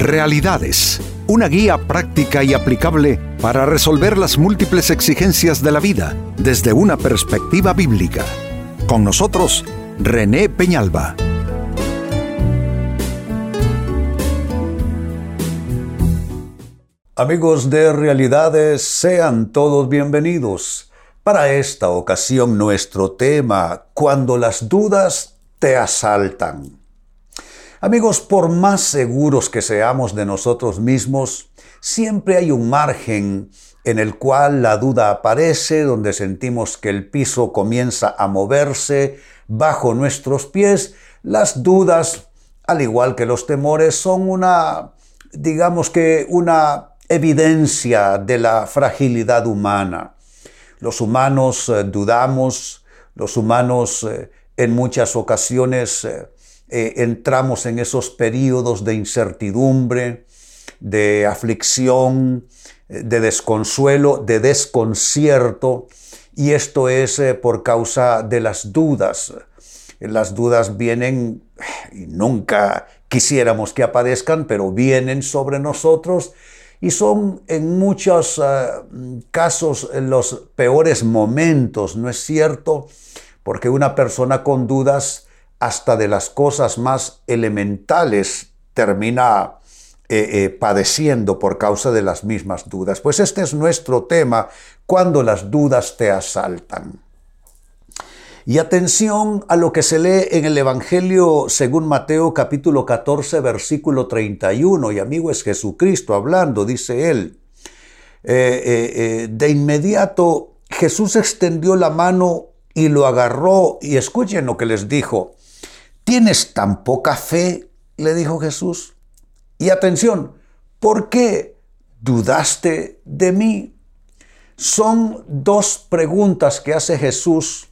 Realidades, una guía práctica y aplicable para resolver las múltiples exigencias de la vida desde una perspectiva bíblica. Con nosotros, René Peñalba. Amigos de Realidades, sean todos bienvenidos. Para esta ocasión nuestro tema, cuando las dudas te asaltan. Amigos, por más seguros que seamos de nosotros mismos, siempre hay un margen en el cual la duda aparece, donde sentimos que el piso comienza a moverse bajo nuestros pies. Las dudas, al igual que los temores, son una, digamos que una evidencia de la fragilidad humana. Los humanos eh, dudamos, los humanos eh, en muchas ocasiones eh, eh, entramos en esos periodos de incertidumbre, de aflicción, eh, de desconsuelo, de desconcierto, y esto es eh, por causa de las dudas. Las dudas vienen, y nunca quisiéramos que aparezcan, pero vienen sobre nosotros y son en muchos casos los peores momentos, ¿no es cierto? Porque una persona con dudas hasta de las cosas más elementales termina eh, eh, padeciendo por causa de las mismas dudas. Pues este es nuestro tema, cuando las dudas te asaltan. Y atención a lo que se lee en el Evangelio según Mateo capítulo 14 versículo 31. Y amigo es Jesucristo hablando, dice él. Eh, de inmediato Jesús extendió la mano y lo agarró y escuchen lo que les dijo. ¿Tienes tan poca fe? le dijo Jesús. Y atención, ¿por qué dudaste de mí? Son dos preguntas que hace Jesús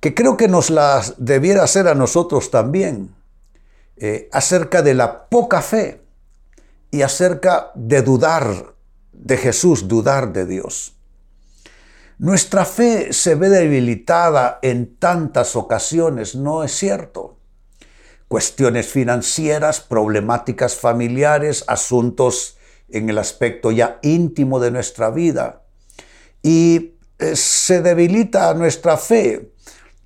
que creo que nos las debiera hacer a nosotros también, eh, acerca de la poca fe y acerca de dudar de Jesús, dudar de Dios. Nuestra fe se ve debilitada en tantas ocasiones, ¿no es cierto? Cuestiones financieras, problemáticas familiares, asuntos en el aspecto ya íntimo de nuestra vida. Y eh, se debilita nuestra fe.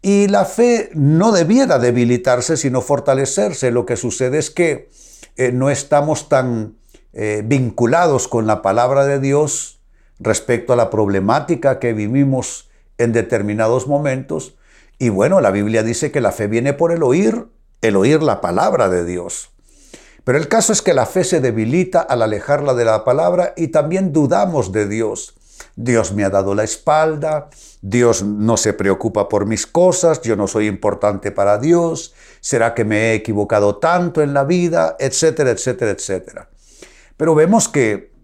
Y la fe no debiera debilitarse, sino fortalecerse. Lo que sucede es que eh, no estamos tan eh, vinculados con la palabra de Dios respecto a la problemática que vivimos en determinados momentos. Y bueno, la Biblia dice que la fe viene por el oír el oír la palabra de Dios. Pero el caso es que la fe se debilita al alejarla de la palabra y también dudamos de Dios. Dios me ha dado la espalda, Dios no se preocupa por mis cosas, yo no soy importante para Dios, será que me he equivocado tanto en la vida, etcétera, etcétera, etcétera. Pero vemos que,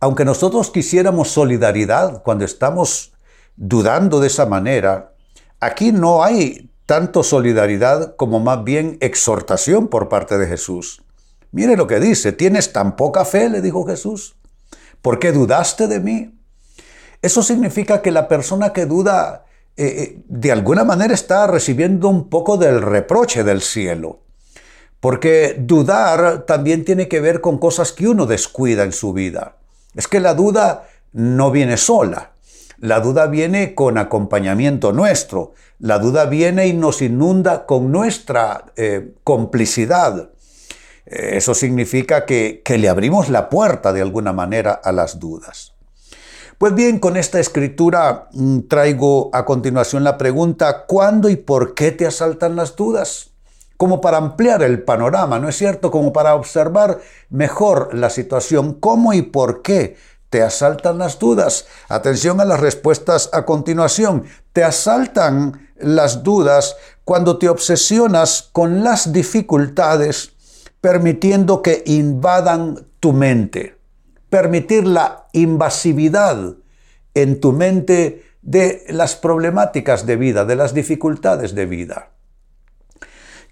aunque nosotros quisiéramos solidaridad cuando estamos dudando de esa manera, aquí no hay tanto solidaridad como más bien exhortación por parte de Jesús. Mire lo que dice, ¿tienes tan poca fe? le dijo Jesús. ¿Por qué dudaste de mí? Eso significa que la persona que duda eh, eh, de alguna manera está recibiendo un poco del reproche del cielo. Porque dudar también tiene que ver con cosas que uno descuida en su vida. Es que la duda no viene sola. La duda viene con acompañamiento nuestro. La duda viene y nos inunda con nuestra eh, complicidad. Eh, eso significa que, que le abrimos la puerta de alguna manera a las dudas. Pues bien, con esta escritura mm, traigo a continuación la pregunta, ¿cuándo y por qué te asaltan las dudas? Como para ampliar el panorama, ¿no es cierto? Como para observar mejor la situación, cómo y por qué te asaltan las dudas. Atención a las respuestas a continuación. Te asaltan las dudas cuando te obsesionas con las dificultades, permitiendo que invadan tu mente. Permitir la invasividad en tu mente de las problemáticas de vida, de las dificultades de vida.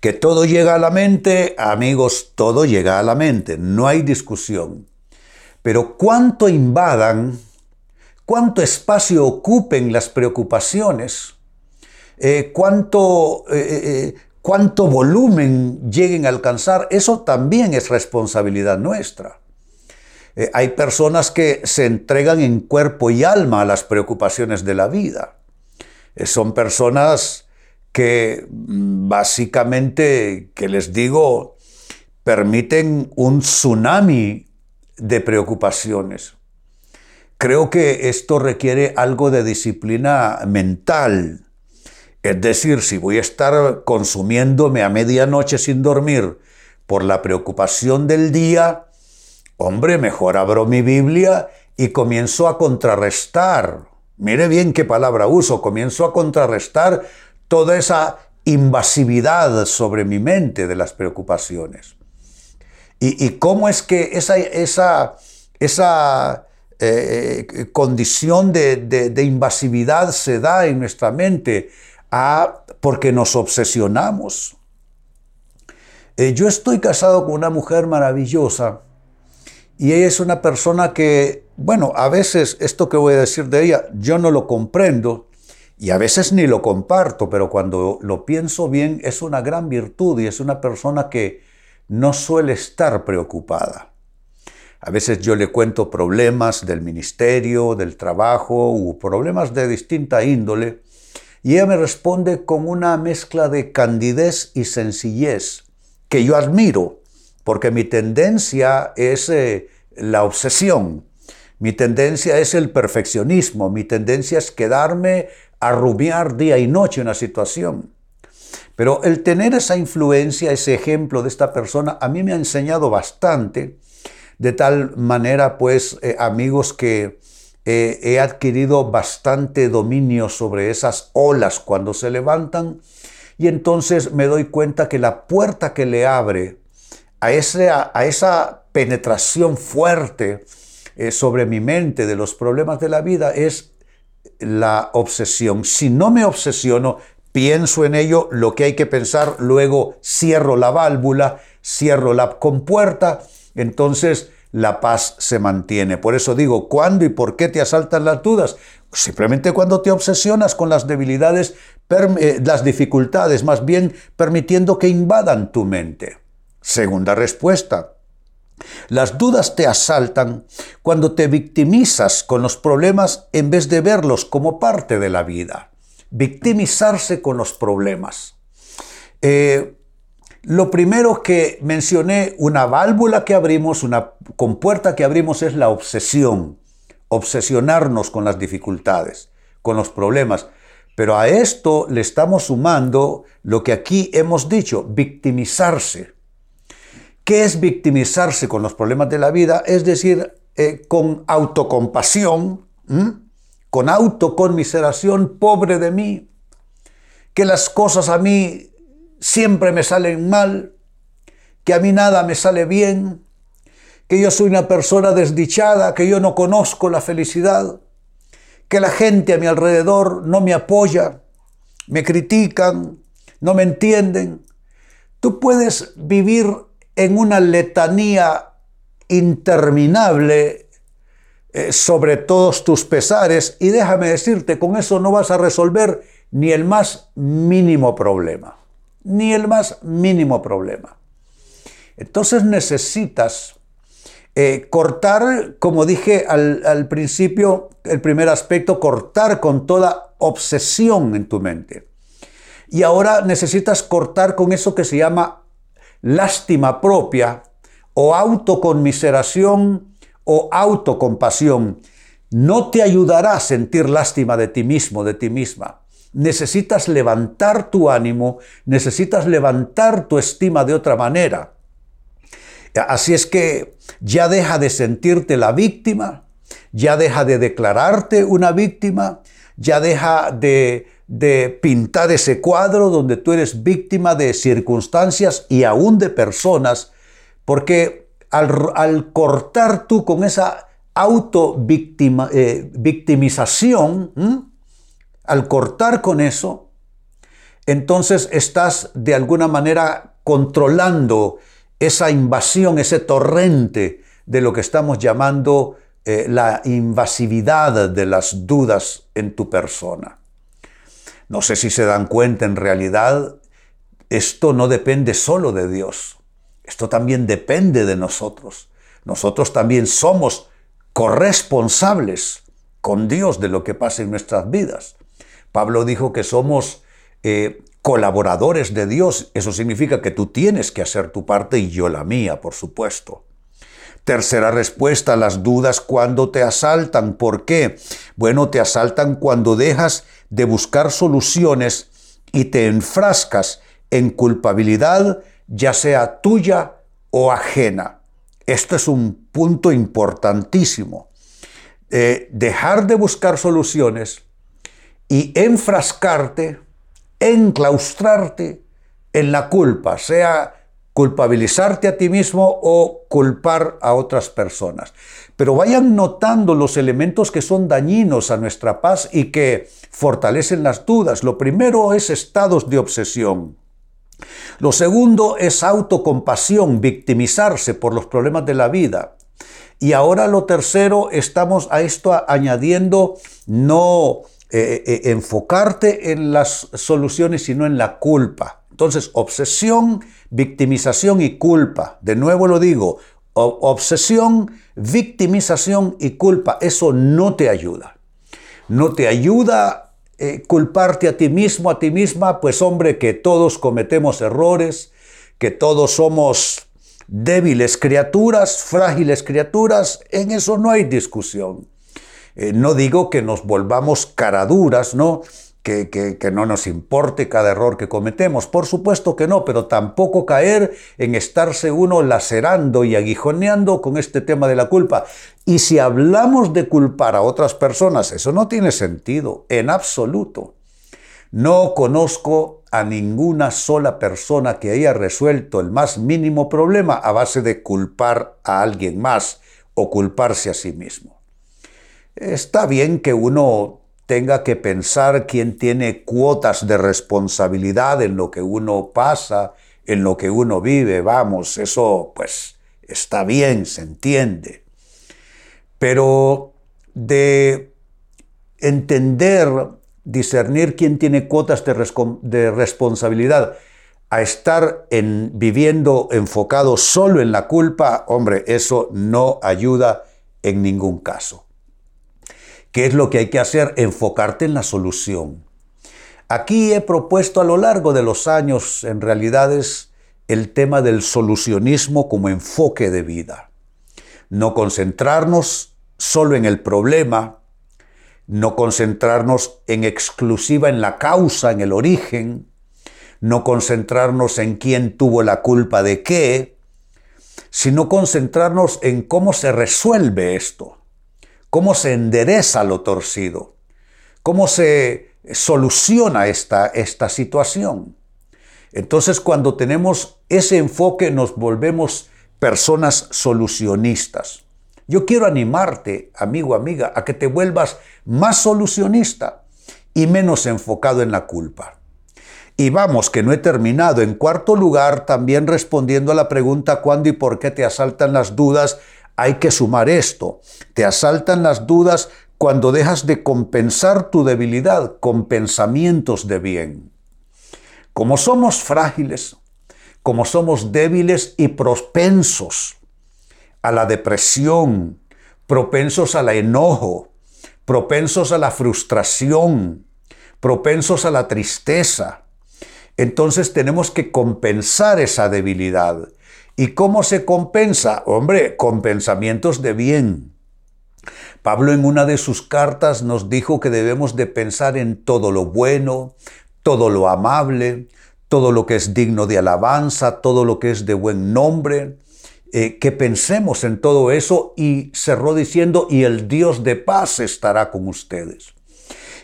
Que todo llega a la mente, amigos, todo llega a la mente, no hay discusión. Pero cuánto invadan, cuánto espacio ocupen las preocupaciones, eh, cuánto, eh, eh, cuánto volumen lleguen a alcanzar, eso también es responsabilidad nuestra. Hay personas que se entregan en cuerpo y alma a las preocupaciones de la vida. Son personas que mm, básicamente, que les digo, permiten un tsunami de preocupaciones. Creo que esto requiere algo de disciplina mental. Es decir, si voy a estar consumiéndome a medianoche sin dormir por la preocupación del día, hombre, mejor abro mi Biblia y comienzo a contrarrestar. Mire bien qué palabra uso, comienzo a contrarrestar toda esa invasividad sobre mi mente de las preocupaciones. ¿Y, cómo es que esa, esa, esa eh, eh, condición de, invasividad se da en nuestra mente? Ah, porque nos obsesionamos. Eh, yo estoy casado con una mujer maravillosa y ella es una persona que, bueno, a veces esto que voy a decir de ella, yo no lo comprendo y a veces ni lo comparto, pero cuando lo pienso bien es una gran virtud y es una persona que no suele estar preocupada. A veces yo le cuento problemas del ministerio, del trabajo u problemas de distinta índole y ella me responde con una mezcla de candidez y sencillez que yo admiro porque mi tendencia es eh, la obsesión, mi tendencia es el perfeccionismo, mi tendencia es quedarme a rubiar día y noche una situación. Pero el tener esa influencia, ese ejemplo de esta persona, a mí me ha enseñado bastante, de tal manera, pues, eh, amigos, que eh, he adquirido bastante dominio sobre esas olas cuando se levantan, y entonces me doy cuenta que la puerta que le abre a, ese, a, esa penetración fuerte eh, sobre mi mente de los problemas de la vida es la obsesión. Si no me obsesiono, pienso en ello, lo que hay que pensar, luego cierro la válvula, cierro la compuerta, entonces la paz se mantiene. Por eso digo, ¿cuándo y por qué te asaltan las dudas? Simplemente cuando te obsesionas con las debilidades, eh, las dificultades, más bien permitiendo que invadan tu mente. Segunda respuesta. Las dudas te asaltan cuando te victimizas con los problemas en vez de verlos como parte de la vida. Victimizarse con los problemas. Eh, lo primero que mencioné, una válvula que abrimos, una compuerta que abrimos es la obsesión. Obsesionarnos con las dificultades, con los problemas. Pero a esto le estamos sumando lo que aquí hemos dicho, victimizarse. ¿Qué es victimizarse con los problemas de la vida? Es decir, eh, con autocompasión, con autoconmiseración, pobre de mí, que las cosas a mí siempre me salen mal, que a mí nada me sale bien, que yo soy una persona desdichada, que yo no conozco la felicidad, que la gente a mi alrededor no me apoya, me critican, no me entienden. Tú puedes vivir en una letanía interminable eh, sobre todos tus pesares y déjame decirte, con eso no vas a resolver ni el más mínimo problema, ni el más mínimo problema. Entonces necesitas eh, cortar, como dije al, al principio, el primer aspecto, cortar con toda obsesión en tu mente. Y ahora necesitas cortar con eso que se llama lástima propia o autoconmiseración o autocompasión no te ayudará a sentir lástima de ti mismo, de ti misma. Necesitas levantar tu ánimo, necesitas levantar tu estima de otra manera. Así es que ya deja de sentirte la víctima, ya deja de declararte una víctima, ya deja de de pintar ese cuadro donde tú eres víctima de circunstancias y aún de personas, porque al, cortar tú con esa auto eh, al cortar con eso, entonces estás de alguna manera controlando esa invasión, ese torrente de lo que estamos llamando eh, la invasividad de las dudas en tu persona. No sé si se dan cuenta en realidad, esto no depende solo de Dios, esto también depende de nosotros. Nosotros también somos corresponsables con Dios de lo que pasa en nuestras vidas. Pablo dijo que somos eh, colaboradores de Dios. Eso significa que tú tienes que hacer tu parte y yo la mía, por supuesto. Tercera respuesta las dudas cuando te asaltan. ¿Por qué? Bueno, te asaltan cuando dejas de buscar soluciones y te enfrascas en culpabilidad, ya sea tuya o ajena. Esto es un punto importantísimo. Eh, dejar de buscar soluciones y enfrascarte, enclaustrarte en la culpa, sea culpabilizarte a ti mismo o culpar a otras personas. Pero vayan notando los elementos que son dañinos a nuestra paz y que fortalecen las dudas. Lo primero es estados de obsesión. Lo segundo es autocompasión, victimizarse por los problemas de la vida. Y ahora lo tercero, estamos a esto añadiendo no eh, eh, enfocarte en las soluciones, sino en la culpa. Entonces, obsesión, victimización y culpa. De nuevo lo digo, obsesión, victimización y culpa. Eso no te ayuda. No te ayuda eh, culparte a ti mismo, a ti misma, pues hombre, que todos cometemos errores, que todos somos débiles criaturas, frágiles criaturas, en eso no hay discusión. Eh, no digo que nos volvamos caraduras, ¿no? Que, no nos importe cada error que cometemos, por supuesto que no, pero tampoco caer en estarse uno lacerando y aguijoneando con este tema de la culpa. Y si hablamos de culpar a otras personas, eso no tiene sentido, en absoluto. No conozco a ninguna sola persona que haya resuelto el más mínimo problema a base de culpar a alguien más o culparse a sí mismo. Está bien que uno tenga que pensar quién tiene cuotas de responsabilidad en lo que uno pasa, en lo que uno vive, vamos, eso pues está bien, se entiende. Pero de entender, discernir quién tiene cuotas de, responsabilidad, a estar en, viviendo enfocado solo en la culpa, hombre, eso no ayuda en ningún caso. ¿Qué es lo que hay que hacer? Enfocarte en la solución. Aquí he propuesto a lo largo de los años, en realidad es el tema del solucionismo como enfoque de vida. No concentrarnos solo en el problema, no concentrarnos en exclusiva en la causa, en el origen, no concentrarnos en quién tuvo la culpa de qué, sino concentrarnos en cómo se resuelve esto cómo se endereza lo torcido, cómo se soluciona esta, esta situación. Entonces cuando tenemos ese enfoque nos volvemos personas solucionistas. Yo quiero animarte, amigo, amiga, a que te vuelvas más solucionista y menos enfocado en la culpa. Y vamos, que no he terminado. En cuarto lugar, también respondiendo a la pregunta cuándo y por qué te asaltan las dudas, hay que sumar esto. Te asaltan las dudas cuando dejas de compensar tu debilidad con pensamientos de bien. Como somos frágiles, como somos débiles y propensos a la depresión, propensos al enojo, propensos a la frustración, propensos a la tristeza, entonces tenemos que compensar esa debilidad ¿Y cómo se compensa? Hombre, con pensamientos de bien. Pablo en una de sus cartas nos dijo que debemos de pensar en todo lo bueno, todo lo amable, todo lo que es digno de alabanza, todo lo que es de buen nombre, eh, que pensemos en todo eso y cerró diciendo, y el Dios de paz estará con ustedes.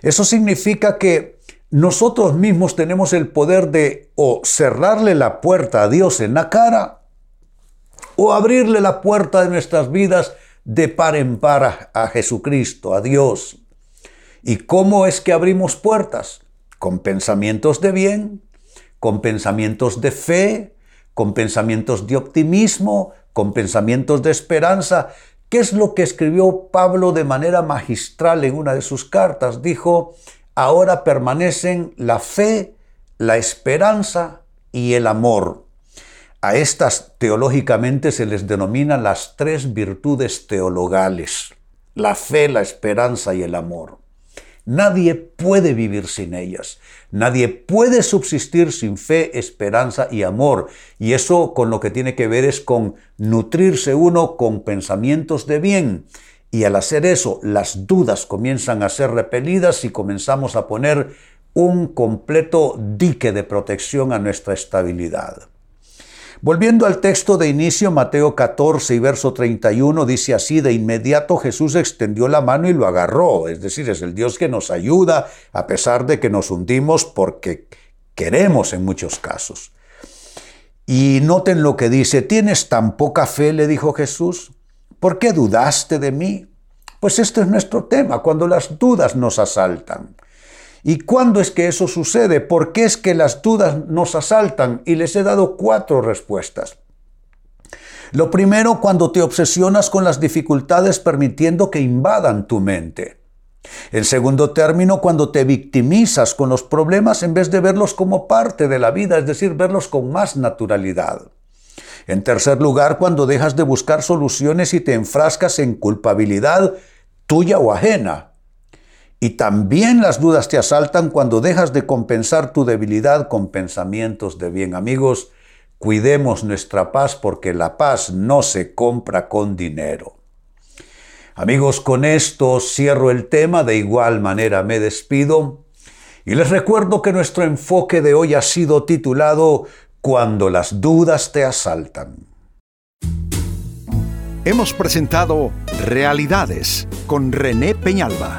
Eso significa que nosotros mismos tenemos el poder de o cerrarle la puerta a Dios en la cara o abrirle la puerta de nuestras vidas de par en par a, Jesucristo, a Dios. ¿Y cómo es que abrimos puertas? Con pensamientos de bien, con pensamientos de fe, con pensamientos de optimismo, con pensamientos de esperanza. ¿Qué es lo que escribió Pablo de manera magistral en una de sus cartas? Dijo, ahora permanecen la fe, la esperanza y el amor. A estas teológicamente se les denomina las tres virtudes teologales, la fe, la esperanza y el amor. Nadie puede vivir sin ellas. Nadie puede subsistir sin fe, esperanza y amor. Y eso con lo que tiene que ver es con nutrirse uno con pensamientos de bien. Y al hacer eso, las dudas comienzan a ser repelidas y comenzamos a poner un completo dique de protección a nuestra estabilidad. Volviendo al texto de inicio, Mateo 14 y verso 31 dice así, de inmediato Jesús extendió la mano y lo agarró, es decir, es el Dios que nos ayuda a pesar de que nos hundimos porque queremos en muchos casos. Y noten lo que dice, ¿tienes tan poca fe? le dijo Jesús, ¿por qué dudaste de mí? Pues este es nuestro tema, cuando las dudas nos asaltan. ¿Y cuándo es que eso sucede? ¿Por qué es que las dudas nos asaltan? Y les he dado cuatro respuestas. Lo primero, cuando te obsesionas con las dificultades permitiendo que invadan tu mente. En segundo término, cuando te victimizas con los problemas en vez de verlos como parte de la vida, es decir, verlos con más naturalidad. En tercer lugar, cuando dejas de buscar soluciones y te enfrascas en culpabilidad tuya o ajena. Y también las dudas te asaltan cuando dejas de compensar tu debilidad con pensamientos de bien. Amigos, cuidemos nuestra paz porque la paz no se compra con dinero. Amigos, con esto cierro el tema, de igual manera me despido y les recuerdo que nuestro enfoque de hoy ha sido titulado Cuando las dudas te asaltan. Hemos presentado Realidades con René Peñalba.